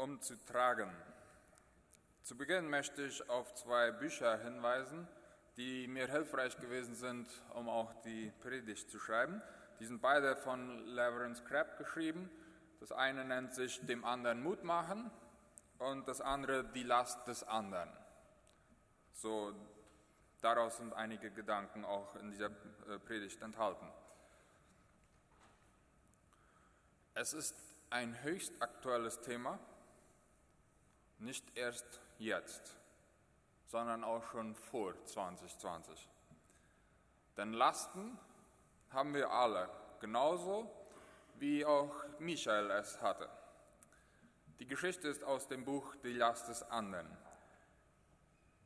Tragen, um zu tragen. Zu Beginn möchte ich auf zwei Bücher hinweisen, die mir hilfreich gewesen sind, um auch die Predigt zu schreiben. Die sind beide von Laverence Crabb geschrieben. Das eine nennt sich Dem anderen Mut machen und das andere Die Last des anderen. So, daraus sind einige Gedanken auch in dieser äh, Predigt enthalten. Es ist ein höchst aktuelles Thema, nicht erst jetzt, sondern auch schon vor 2020. Denn Lasten haben wir alle, genauso wie auch Michael es hatte. Die Geschichte ist aus dem Buch Die Last des anderen.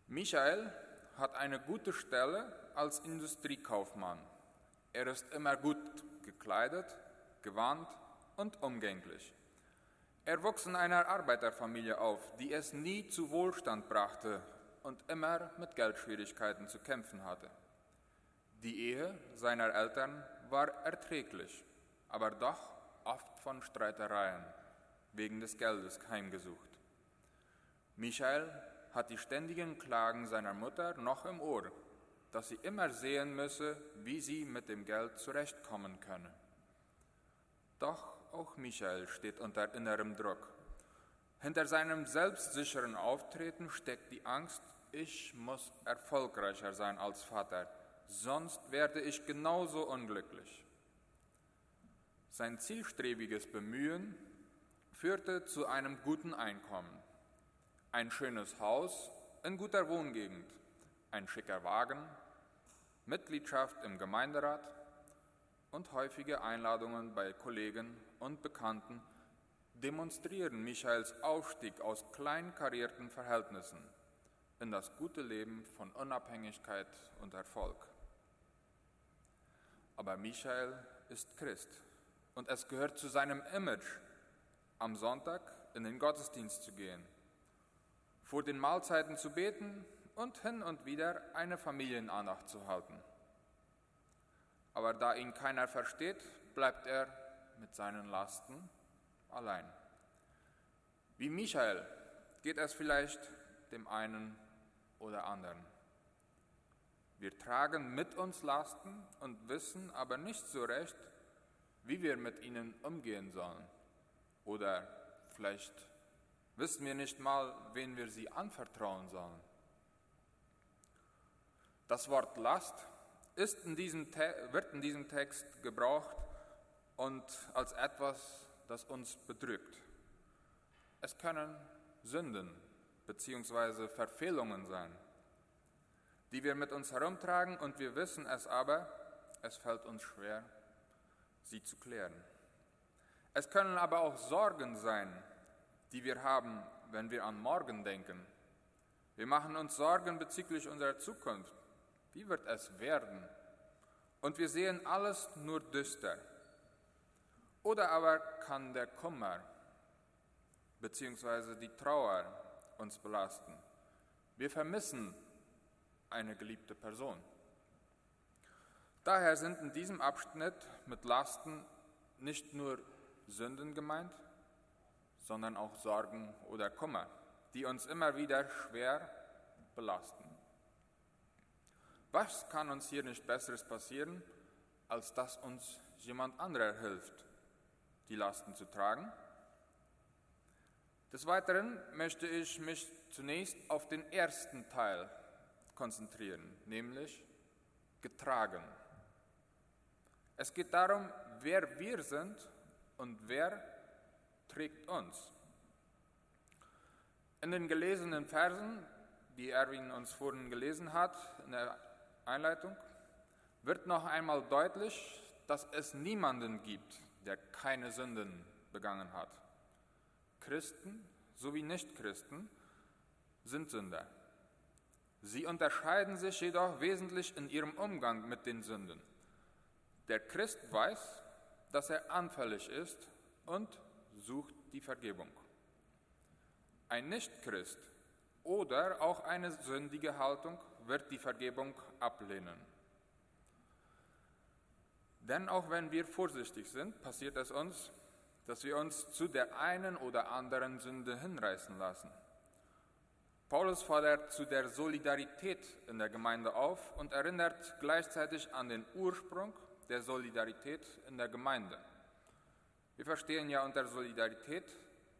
Michael hat eine gute Stelle als Industriekaufmann. Er ist immer gut gekleidet, gewandt und umgänglich. Er wuchs in einer Arbeiterfamilie auf, die es nie zu Wohlstand brachte und immer mit Geldschwierigkeiten zu kämpfen hatte. Die Ehe seiner Eltern war erträglich, aber doch oft von Streitereien wegen des Geldes heimgesucht. Michael hat die ständigen Klagen seiner Mutter noch im Ohr, dass sie immer sehen müsse, wie sie mit dem Geld zurechtkommen könne. Doch auch Michael steht unter innerem Druck. Hinter seinem selbstsicheren Auftreten steckt die Angst, ich muss erfolgreicher sein als Vater, sonst werde ich genauso unglücklich. Sein zielstrebiges Bemühen führte zu einem guten Einkommen. Ein schönes Haus in guter Wohngegend, ein schicker Wagen, Mitgliedschaft im Gemeinderat und häufige Einladungen bei Kollegen und Bekannten demonstrieren Michaels Aufstieg aus kleinkarierten Verhältnissen in das gute Leben von Unabhängigkeit und Erfolg. Aber Michael ist Christ und es gehört zu seinem Image, am Sonntag in den Gottesdienst zu gehen, vor den Mahlzeiten zu beten und hin und wieder eine Familienandacht zu halten aber da ihn keiner versteht, bleibt er mit seinen Lasten allein. Wie Michael geht es vielleicht dem einen oder anderen. Wir tragen mit uns Lasten und wissen aber nicht so recht, wie wir mit ihnen umgehen sollen. Oder vielleicht wissen wir nicht mal, wen wir sie anvertrauen sollen. Das Wort Last in diesem wird in diesem Text gebraucht und als etwas, das uns bedrückt. Es können Sünden bzw. Verfehlungen sein, die wir mit uns herumtragen und wir wissen es aber, es fällt uns schwer, sie zu klären. Es können aber auch Sorgen sein, die wir haben, wenn wir an morgen denken. Wir machen uns Sorgen bezüglich unserer Zukunft wie wird es werden? Und wir sehen alles nur düster. Oder aber kann der Kummer bzw. die Trauer uns belasten. Wir vermissen eine geliebte Person. Daher sind in diesem Abschnitt mit Lasten nicht nur Sünden gemeint, sondern auch Sorgen oder Kummer, die uns immer wieder schwer belasten. Was kann uns hier nicht Besseres passieren, als dass uns jemand anderer hilft, die Lasten zu tragen? Des Weiteren möchte ich mich zunächst auf den ersten Teil konzentrieren, nämlich getragen. Es geht darum, wer wir sind und wer trägt uns. In den gelesenen Versen, die Erwin uns vorhin gelesen hat, in der Einleitung wird noch einmal deutlich, dass es niemanden gibt, der keine Sünden begangen hat. Christen sowie Nichtchristen sind Sünder. Sie unterscheiden sich jedoch wesentlich in ihrem Umgang mit den Sünden. Der Christ weiß, dass er anfällig ist und sucht die Vergebung. Ein Nichtchrist oder auch eine sündige Haltung wird die Vergebung ablehnen. Denn auch wenn wir vorsichtig sind, passiert es uns, dass wir uns zu der einen oder anderen Sünde hinreißen lassen. Paulus fordert zu der Solidarität in der Gemeinde auf und erinnert gleichzeitig an den Ursprung der Solidarität in der Gemeinde. Wir verstehen ja unter Solidarität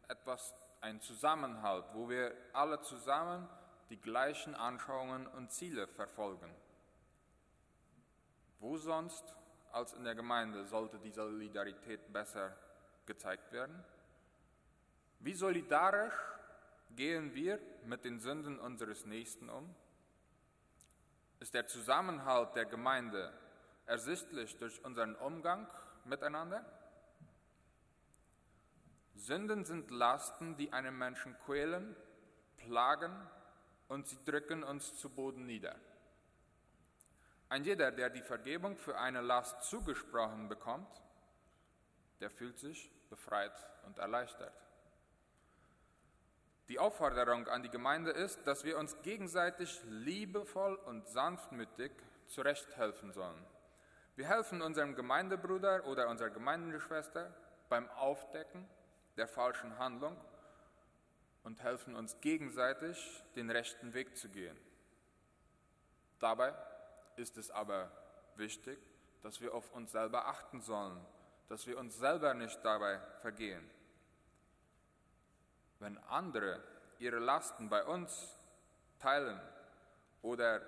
etwas, ein Zusammenhalt, wo wir alle zusammen die gleichen Anschauungen und Ziele verfolgen. Wo sonst als in der Gemeinde sollte die Solidarität besser gezeigt werden? Wie solidarisch gehen wir mit den Sünden unseres Nächsten um? Ist der Zusammenhalt der Gemeinde ersichtlich durch unseren Umgang miteinander? Sünden sind Lasten, die einen Menschen quälen, plagen und sie drücken uns zu Boden nieder. Ein jeder, der die Vergebung für eine Last zugesprochen bekommt, der fühlt sich befreit und erleichtert. Die Aufforderung an die Gemeinde ist, dass wir uns gegenseitig liebevoll und sanftmütig zurechthelfen sollen. Wir helfen unserem Gemeindebruder oder unserer Gemeindeschwester beim Aufdecken der falschen Handlung und helfen uns gegenseitig, den rechten Weg zu gehen. Dabei ist es aber wichtig, dass wir auf uns selber achten sollen, dass wir uns selber nicht dabei vergehen. Wenn andere ihre Lasten bei uns teilen oder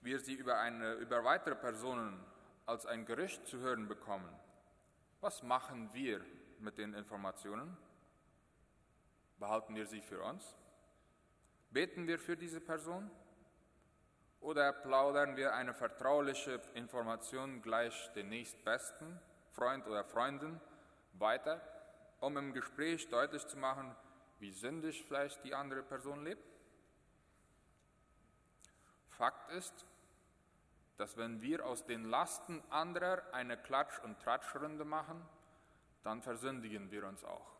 wir sie über, eine, über weitere Personen als ein Gerücht zu hören bekommen, was machen wir mit den Informationen? Behalten wir sie für uns? Beten wir für diese Person? Oder plaudern wir eine vertrauliche Information gleich den nächstbesten Freund oder Freundin weiter, um im Gespräch deutlich zu machen, wie sündig vielleicht die andere Person lebt? Fakt ist, dass wenn wir aus den Lasten anderer eine Klatsch- und Tratschrunde machen, dann versündigen wir uns auch.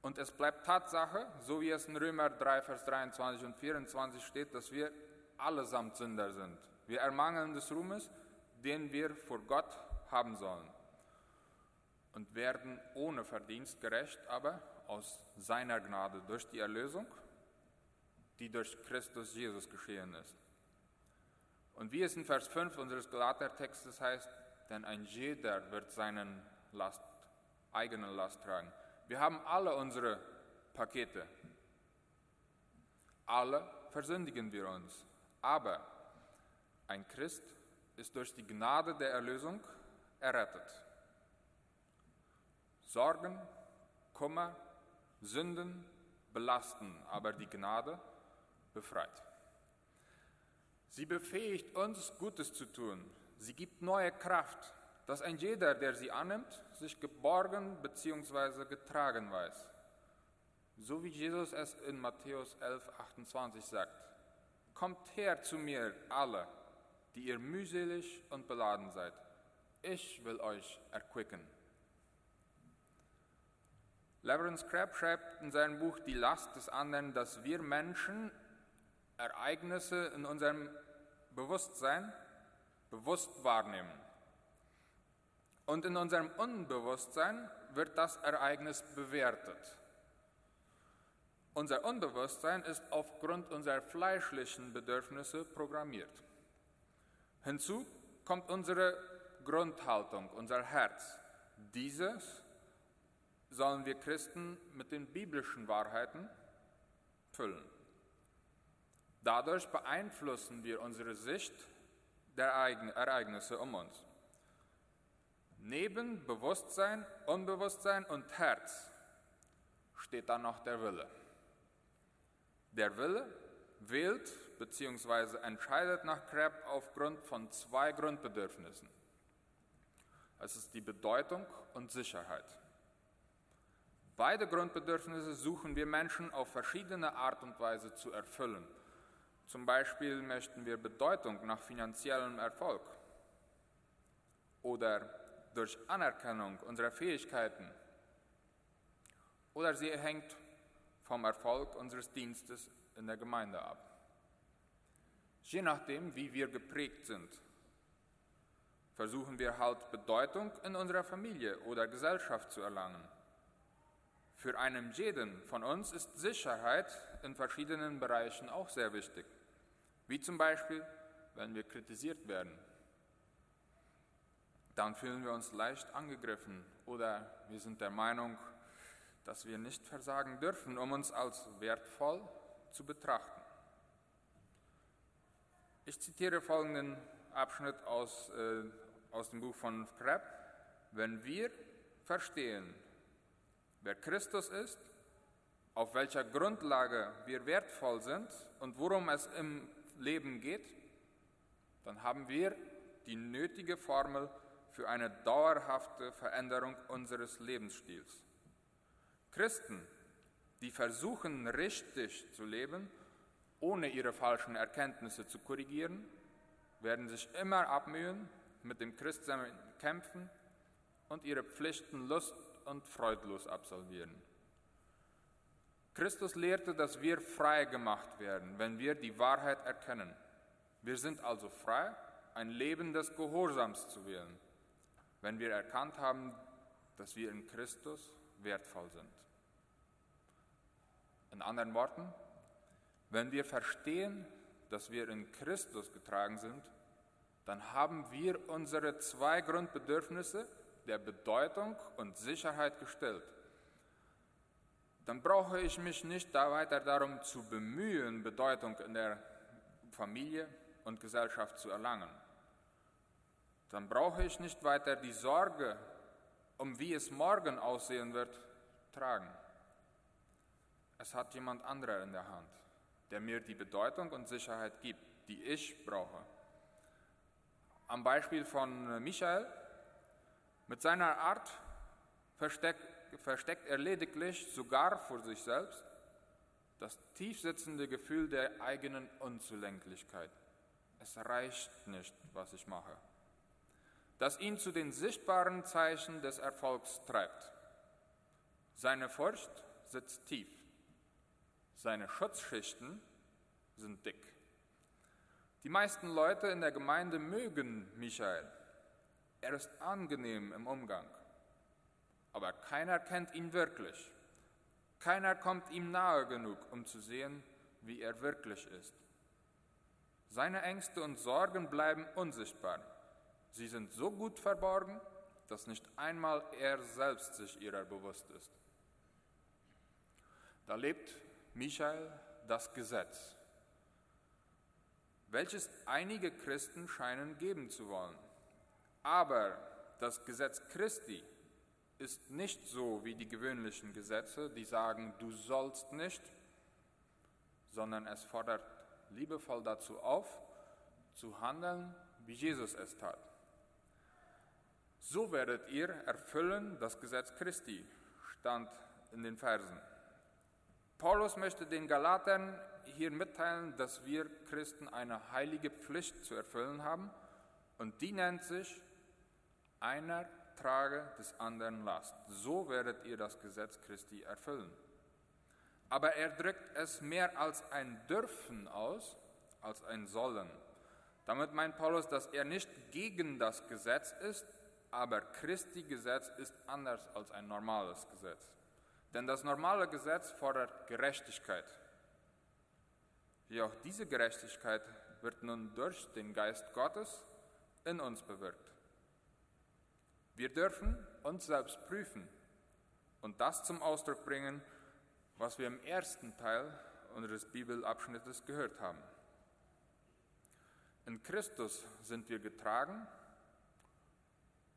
Und es bleibt Tatsache, so wie es in Römer 3, Vers 23 und 24 steht, dass wir allesamt Sünder sind. Wir ermangeln des Ruhmes, den wir vor Gott haben sollen. Und werden ohne Verdienst gerecht, aber aus seiner Gnade durch die Erlösung, die durch Christus Jesus geschehen ist. Und wie es in Vers 5 unseres Galatertextes heißt, denn ein jeder wird seinen Last, eigene Last tragen. Wir haben alle unsere Pakete. Alle versündigen wir uns. Aber ein Christ ist durch die Gnade der Erlösung errettet. Sorgen, Kummer, Sünden belasten, aber die Gnade befreit. Sie befähigt uns, Gutes zu tun. Sie gibt neue Kraft, dass ein jeder, der sie annimmt, sich geborgen bzw. getragen weiß. So wie Jesus es in Matthäus 11, 28 sagt. Kommt her zu mir alle, die ihr mühselig und beladen seid. Ich will euch erquicken. Lawrence Crabb schreibt in seinem Buch Die Last des anderen, dass wir Menschen Ereignisse in unserem Bewusstsein bewusst wahrnehmen. Und in unserem Unbewusstsein wird das Ereignis bewertet. Unser Unbewusstsein ist aufgrund unserer fleischlichen Bedürfnisse programmiert. Hinzu kommt unsere Grundhaltung, unser Herz. Dieses sollen wir Christen mit den biblischen Wahrheiten füllen. Dadurch beeinflussen wir unsere Sicht der Ereignisse um uns. Neben Bewusstsein, Unbewusstsein und Herz steht dann noch der Wille. Der Wille wählt bzw. entscheidet nach Kreb aufgrund von zwei Grundbedürfnissen. Es ist die Bedeutung und Sicherheit. Beide Grundbedürfnisse suchen wir Menschen auf verschiedene Art und Weise zu erfüllen. Zum Beispiel möchten wir Bedeutung nach finanziellem Erfolg oder durch Anerkennung unserer Fähigkeiten oder sie hängt vom Erfolg unseres Dienstes in der Gemeinde ab. Je nachdem, wie wir geprägt sind, versuchen wir halt Bedeutung in unserer Familie oder Gesellschaft zu erlangen. Für einen jeden von uns ist Sicherheit in verschiedenen Bereichen auch sehr wichtig, wie zum Beispiel, wenn wir kritisiert werden. Dann fühlen wir uns leicht angegriffen oder wir sind der Meinung, dass wir nicht versagen dürfen, um uns als wertvoll zu betrachten. Ich zitiere folgenden Abschnitt aus, äh, aus dem Buch von Krepp. Wenn wir verstehen, wer Christus ist, auf welcher Grundlage wir wertvoll sind und worum es im Leben geht, dann haben wir die nötige Formel für eine dauerhafte Veränderung unseres Lebensstils. Christen, die versuchen richtig zu leben, ohne ihre falschen Erkenntnisse zu korrigieren, werden sich immer abmühen, mit dem Christsein kämpfen und ihre Pflichten lust und freudlos absolvieren. Christus lehrte, dass wir frei gemacht werden, wenn wir die Wahrheit erkennen. Wir sind also frei, ein Leben des Gehorsams zu wählen, wenn wir erkannt haben, dass wir in Christus wertvoll sind. In anderen Worten, wenn wir verstehen, dass wir in Christus getragen sind, dann haben wir unsere zwei Grundbedürfnisse der Bedeutung und Sicherheit gestellt. Dann brauche ich mich nicht da weiter darum zu bemühen, Bedeutung in der Familie und Gesellschaft zu erlangen. Dann brauche ich nicht weiter die Sorge, um wie es morgen aussehen wird, tragen. Es hat jemand anderer in der Hand der mir die Bedeutung und Sicherheit gibt, die ich brauche. Am Beispiel von Michael, mit seiner Art versteckt, versteckt er lediglich sogar vor sich selbst das tiefsitzende Gefühl der eigenen Unzulänglichkeit. Es reicht nicht, was ich mache. Das ihn zu den sichtbaren Zeichen des Erfolgs treibt. Seine Furcht sitzt tief. Seine Schutzschichten sind dick. Die meisten Leute in der Gemeinde mögen Michael. Er ist angenehm im Umgang. Aber keiner kennt ihn wirklich. Keiner kommt ihm nahe genug, um zu sehen, wie er wirklich ist. Seine Ängste und Sorgen bleiben unsichtbar. Sie sind so gut verborgen, dass nicht einmal er selbst sich ihrer bewusst ist. Da lebt Michael das Gesetz, welches einige Christen scheinen geben zu wollen. Aber das Gesetz Christi ist nicht so wie die gewöhnlichen Gesetze, die sagen, du sollst nicht, sondern es fordert liebevoll dazu auf, zu handeln, wie Jesus es tat. So werdet ihr erfüllen das Gesetz Christi, stand in den Versen. Paulus möchte den Galatern hier mitteilen, dass wir Christen eine heilige Pflicht zu erfüllen haben und die nennt sich einer trage des anderen Last. So werdet ihr das Gesetz Christi erfüllen. Aber er drückt es mehr als ein Dürfen aus, als ein Sollen. Damit meint Paulus, dass er nicht gegen das Gesetz ist, aber Christi Gesetz ist anders als ein normales Gesetz. Denn das normale Gesetz fordert Gerechtigkeit. Wie auch diese Gerechtigkeit wird nun durch den Geist Gottes in uns bewirkt. Wir dürfen uns selbst prüfen und das zum Ausdruck bringen, was wir im ersten Teil unseres Bibelabschnittes gehört haben. In Christus sind wir getragen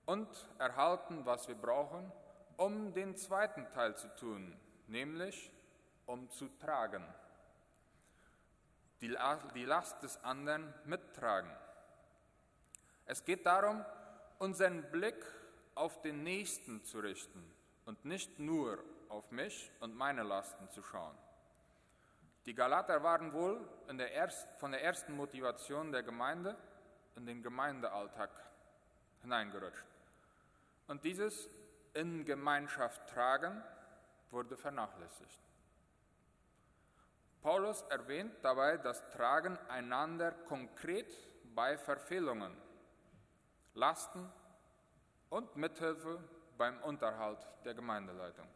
und erhalten, was wir brauchen, um den zweiten Teil zu tun, nämlich um zu tragen. Die, Last des anderen mittragen. Es geht darum, unseren Blick auf den Nächsten zu richten und nicht nur auf mich und meine Lasten zu schauen. Die Galater waren wohl der erst, von der ersten Motivation der Gemeinde in den Gemeindealltag hineingerutscht. Und dieses in Gemeinschaft tragen, wurde vernachlässigt. Paulus erwähnt dabei das Tragen einander konkret bei Verfehlungen. Lasten und Mithilfe beim Unterhalt der Gemeindeleitung.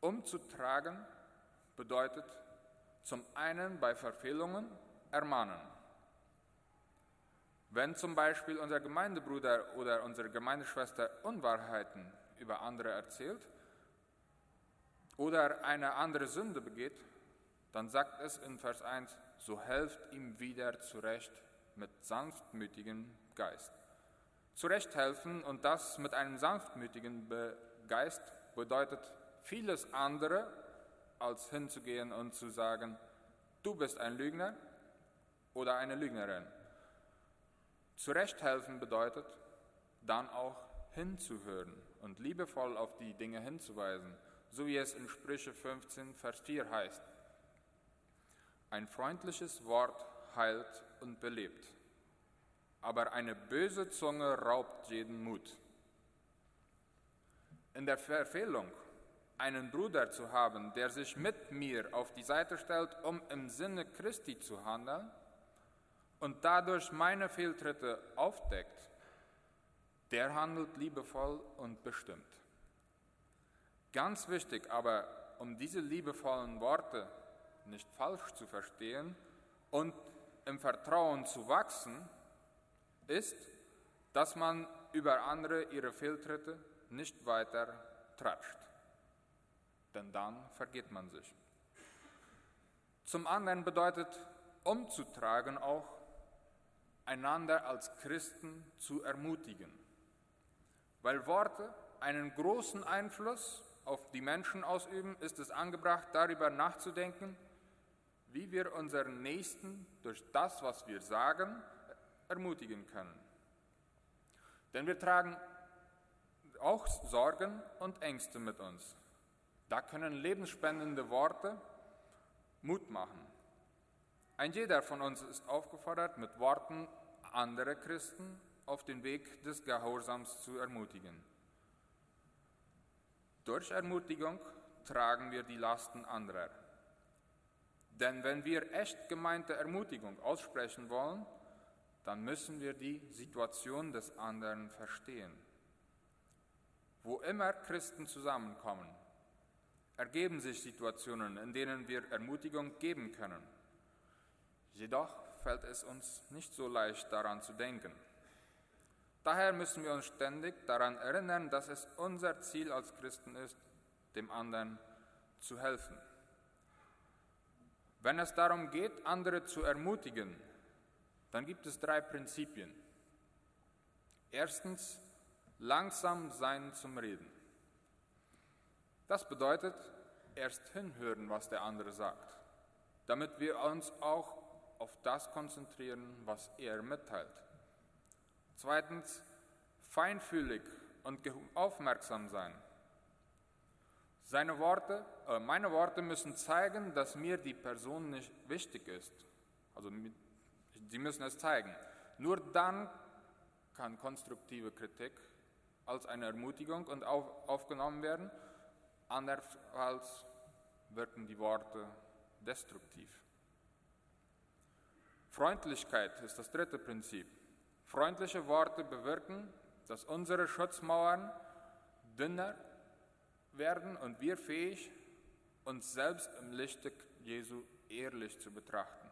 Umzutragen bedeutet zum einen bei Verfehlungen ermahnen. Wenn zum Beispiel unser Gemeindebruder oder unsere Gemeindeschwester Unwahrheiten über andere erzählt oder eine andere Sünde begeht, dann sagt es in Vers 1, so helft ihm wieder zurecht mit sanftmütigem Geist. Zurecht helfen und das mit einem sanftmütigen Geist bedeutet vieles andere, als hinzugehen und zu sagen, du bist ein Lügner oder eine Lügnerin. Zurechthelfen bedeutet dann auch hinzuhören und liebevoll auf die Dinge hinzuweisen, so wie es in Sprüche 15, Vers 4 heißt. Ein freundliches Wort heilt und belebt, aber eine böse Zunge raubt jeden Mut. In der Verfehlung, einen Bruder zu haben, der sich mit mir auf die Seite stellt, um im Sinne Christi zu handeln und dadurch meine Fehltritte aufdeckt, der handelt liebevoll und bestimmt. Ganz wichtig aber, um diese liebevollen Worte nicht falsch zu verstehen und im Vertrauen zu wachsen, ist, dass man über andere ihre Fehltritte nicht weiter tratscht. Denn dann vergeht man sich. Zum anderen bedeutet umzutragen auch, einander als Christen zu ermutigen. Weil Worte einen großen Einfluss auf die Menschen ausüben, ist es angebracht, darüber nachzudenken, wie wir unseren Nächsten durch das, was wir sagen, ermutigen können. Denn wir tragen auch Sorgen und Ängste mit uns. Da können lebensspendende Worte Mut machen. Ein jeder von uns ist aufgefordert, mit Worten andere Christen auf den Weg des Gehorsams zu ermutigen. Durch Ermutigung tragen wir die Lasten anderer. Denn wenn wir echt gemeinte Ermutigung aussprechen wollen, dann müssen wir die Situation des anderen verstehen. Wo immer Christen zusammenkommen, ergeben sich Situationen, in denen wir Ermutigung geben können. Jedoch fällt es uns nicht so leicht daran zu denken. Daher müssen wir uns ständig daran erinnern, dass es unser Ziel als Christen ist, dem anderen zu helfen. Wenn es darum geht, andere zu ermutigen, dann gibt es drei Prinzipien. Erstens, langsam sein zum Reden. Das bedeutet, erst hinhören, was der andere sagt, damit wir uns auch auf das konzentrieren, was er mitteilt. Zweitens, feinfühlig und aufmerksam sein. Seine Worte, äh, meine Worte müssen zeigen, dass mir die Person nicht wichtig ist. Also sie müssen es zeigen. Nur dann kann konstruktive Kritik als eine Ermutigung und auf, aufgenommen werden. Andernfalls wirken die Worte destruktiv. Freundlichkeit ist das dritte Prinzip. Freundliche Worte bewirken, dass unsere Schutzmauern dünner werden und wir fähig, uns selbst im Lichte Jesu ehrlich zu betrachten.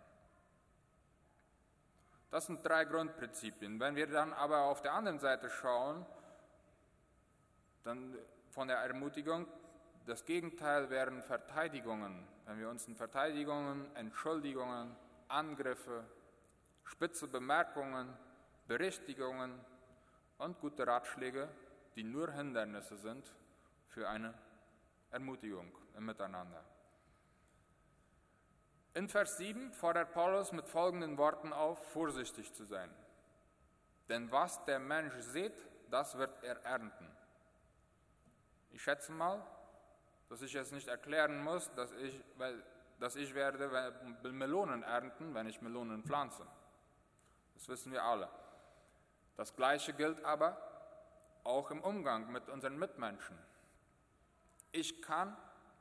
Das sind drei Grundprinzipien. Wenn wir dann aber auf der anderen Seite schauen, dann von der Ermutigung, das Gegenteil wären Verteidigungen. Wenn wir uns in Verteidigungen, Entschuldigungen, Angriffe, spitze Bemerkungen, Berichtigungen und gute Ratschläge, die nur Hindernisse sind für eine Ermutigung im Miteinander. In Vers 7 fordert Paulus mit folgenden Worten auf, vorsichtig zu sein. Denn was der Mensch sieht, das wird er ernten. Ich schätze mal, dass ich es nicht erklären muss, dass ich, weil dass ich werde Melonen ernten, wenn ich Melonen pflanze. Das wissen wir alle. Das Gleiche gilt aber auch im Umgang mit unseren Mitmenschen. Ich kann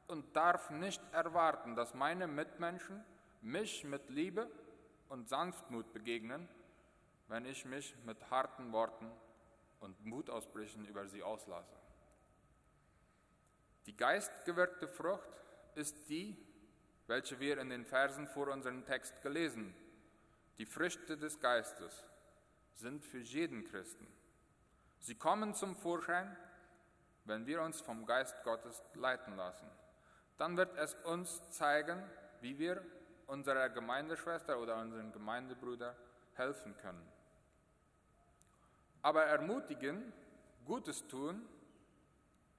und darf nicht erwarten, dass meine Mitmenschen mich mit Liebe und Sanftmut begegnen, wenn ich mich mit harten Worten und Mutausbrüchen über sie auslasse. Die geistgewirkte Frucht ist die, welche wir in den Versen vor unserem Text gelesen. Die Früchte des Geistes sind für jeden Christen. Sie kommen zum Vorschein, wenn wir uns vom Geist Gottes leiten lassen. Dann wird es uns zeigen, wie wir unserer Gemeindeschwester oder unseren Gemeindebruder helfen können. Aber ermutigen, Gutes tun,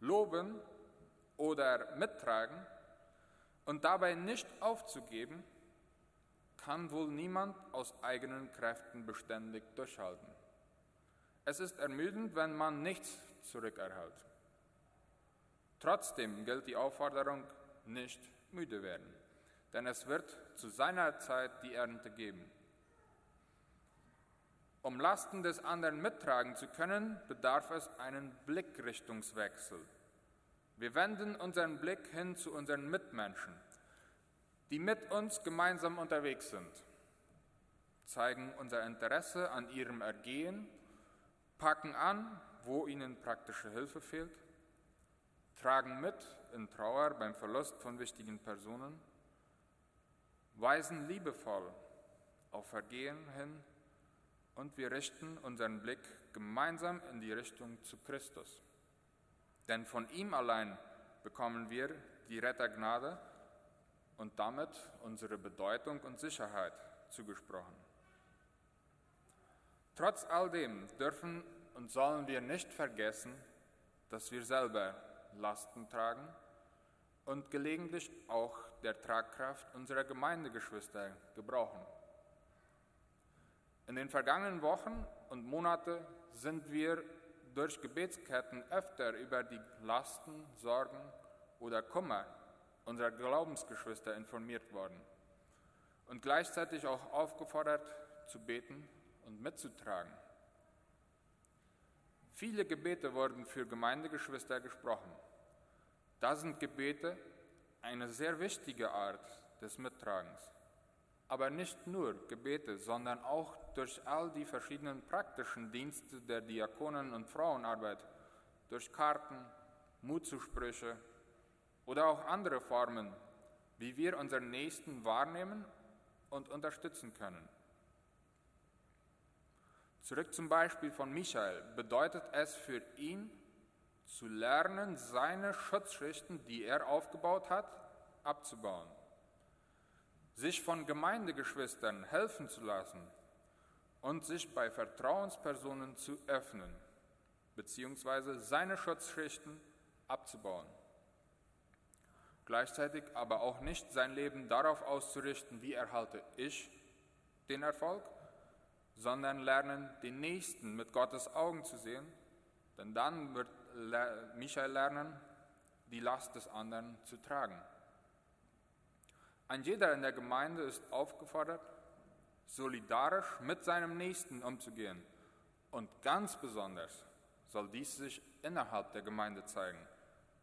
loben oder mittragen und dabei nicht aufzugeben, kann wohl niemand aus eigenen Kräften beständig durchhalten. Es ist ermüdend, wenn man nichts zurückerhält. Trotzdem gilt die Aufforderung, nicht müde werden, denn es wird zu seiner Zeit die Ernte geben. Um Lasten des anderen mittragen zu können, bedarf es einen Blickrichtungswechsel. Wir wenden unseren Blick hin zu unseren Mitmenschen, die mit uns gemeinsam unterwegs sind, zeigen unser Interesse an ihrem Ergehen, packen an, wo ihnen praktische Hilfe fehlt, tragen mit in Trauer beim Verlust von wichtigen Personen, weisen liebevoll auf Vergehen hin und wir richten unseren Blick gemeinsam in die Richtung zu Christus. Denn von ihm allein bekommen wir die Rettergnade und damit unsere Bedeutung und Sicherheit zugesprochen. Trotz all dem dürfen und sollen wir nicht vergessen, dass wir selber Lasten tragen und gelegentlich auch der Tragkraft unserer Gemeindegeschwister gebrauchen. In den vergangenen Wochen und Monaten sind wir durch Gebetsketten öfter über die Lasten, Sorgen oder Kummer unserer Glaubensgeschwister informiert worden und gleichzeitig auch aufgefordert zu beten und mitzutragen. Viele Gebete wurden für Gemeindegeschwister gesprochen. Da sind Gebete eine sehr wichtige Art des Mittragens. Aber nicht nur Gebete, sondern auch durch all die verschiedenen praktischen Dienste der Diakonen- und Frauenarbeit, durch Karten, Mutzusprüche, oder auch andere Formen, wie wir unseren Nächsten wahrnehmen und unterstützen können. Zurück zum Beispiel von Michael bedeutet es für ihn zu lernen, seine Schutzschichten, die er aufgebaut hat, abzubauen, sich von Gemeindegeschwistern helfen zu lassen und sich bei Vertrauenspersonen zu öffnen, beziehungsweise seine Schutzschichten abzubauen gleichzeitig aber auch nicht sein Leben darauf auszurichten, wie erhalte ich den Erfolg, sondern lernen, den Nächsten mit Gottes Augen zu sehen, denn dann wird Michael lernen, die Last des anderen zu tragen. Ein jeder in der Gemeinde ist aufgefordert, solidarisch mit seinem Nächsten umzugehen. Und ganz besonders soll dies sich innerhalb der Gemeinde zeigen,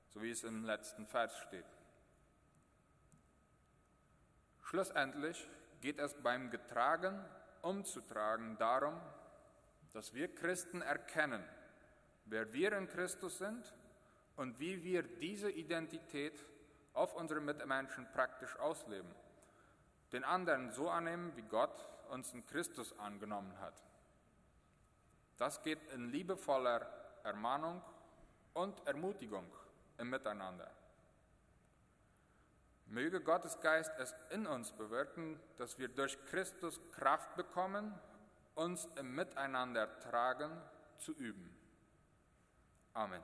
so wie es im letzten Vers steht. Schlussendlich geht es beim Getragen, umzutragen darum, dass wir Christen erkennen, wer wir in Christus sind und wie wir diese Identität auf unsere Mitmenschen praktisch ausleben, den anderen so annehmen, wie Gott uns in Christus angenommen hat. Das geht in liebevoller Ermahnung und Ermutigung im Miteinander. Möge Gottes Geist es in uns bewirken, dass wir durch Christus Kraft bekommen, uns im Miteinander tragen zu üben. Amen.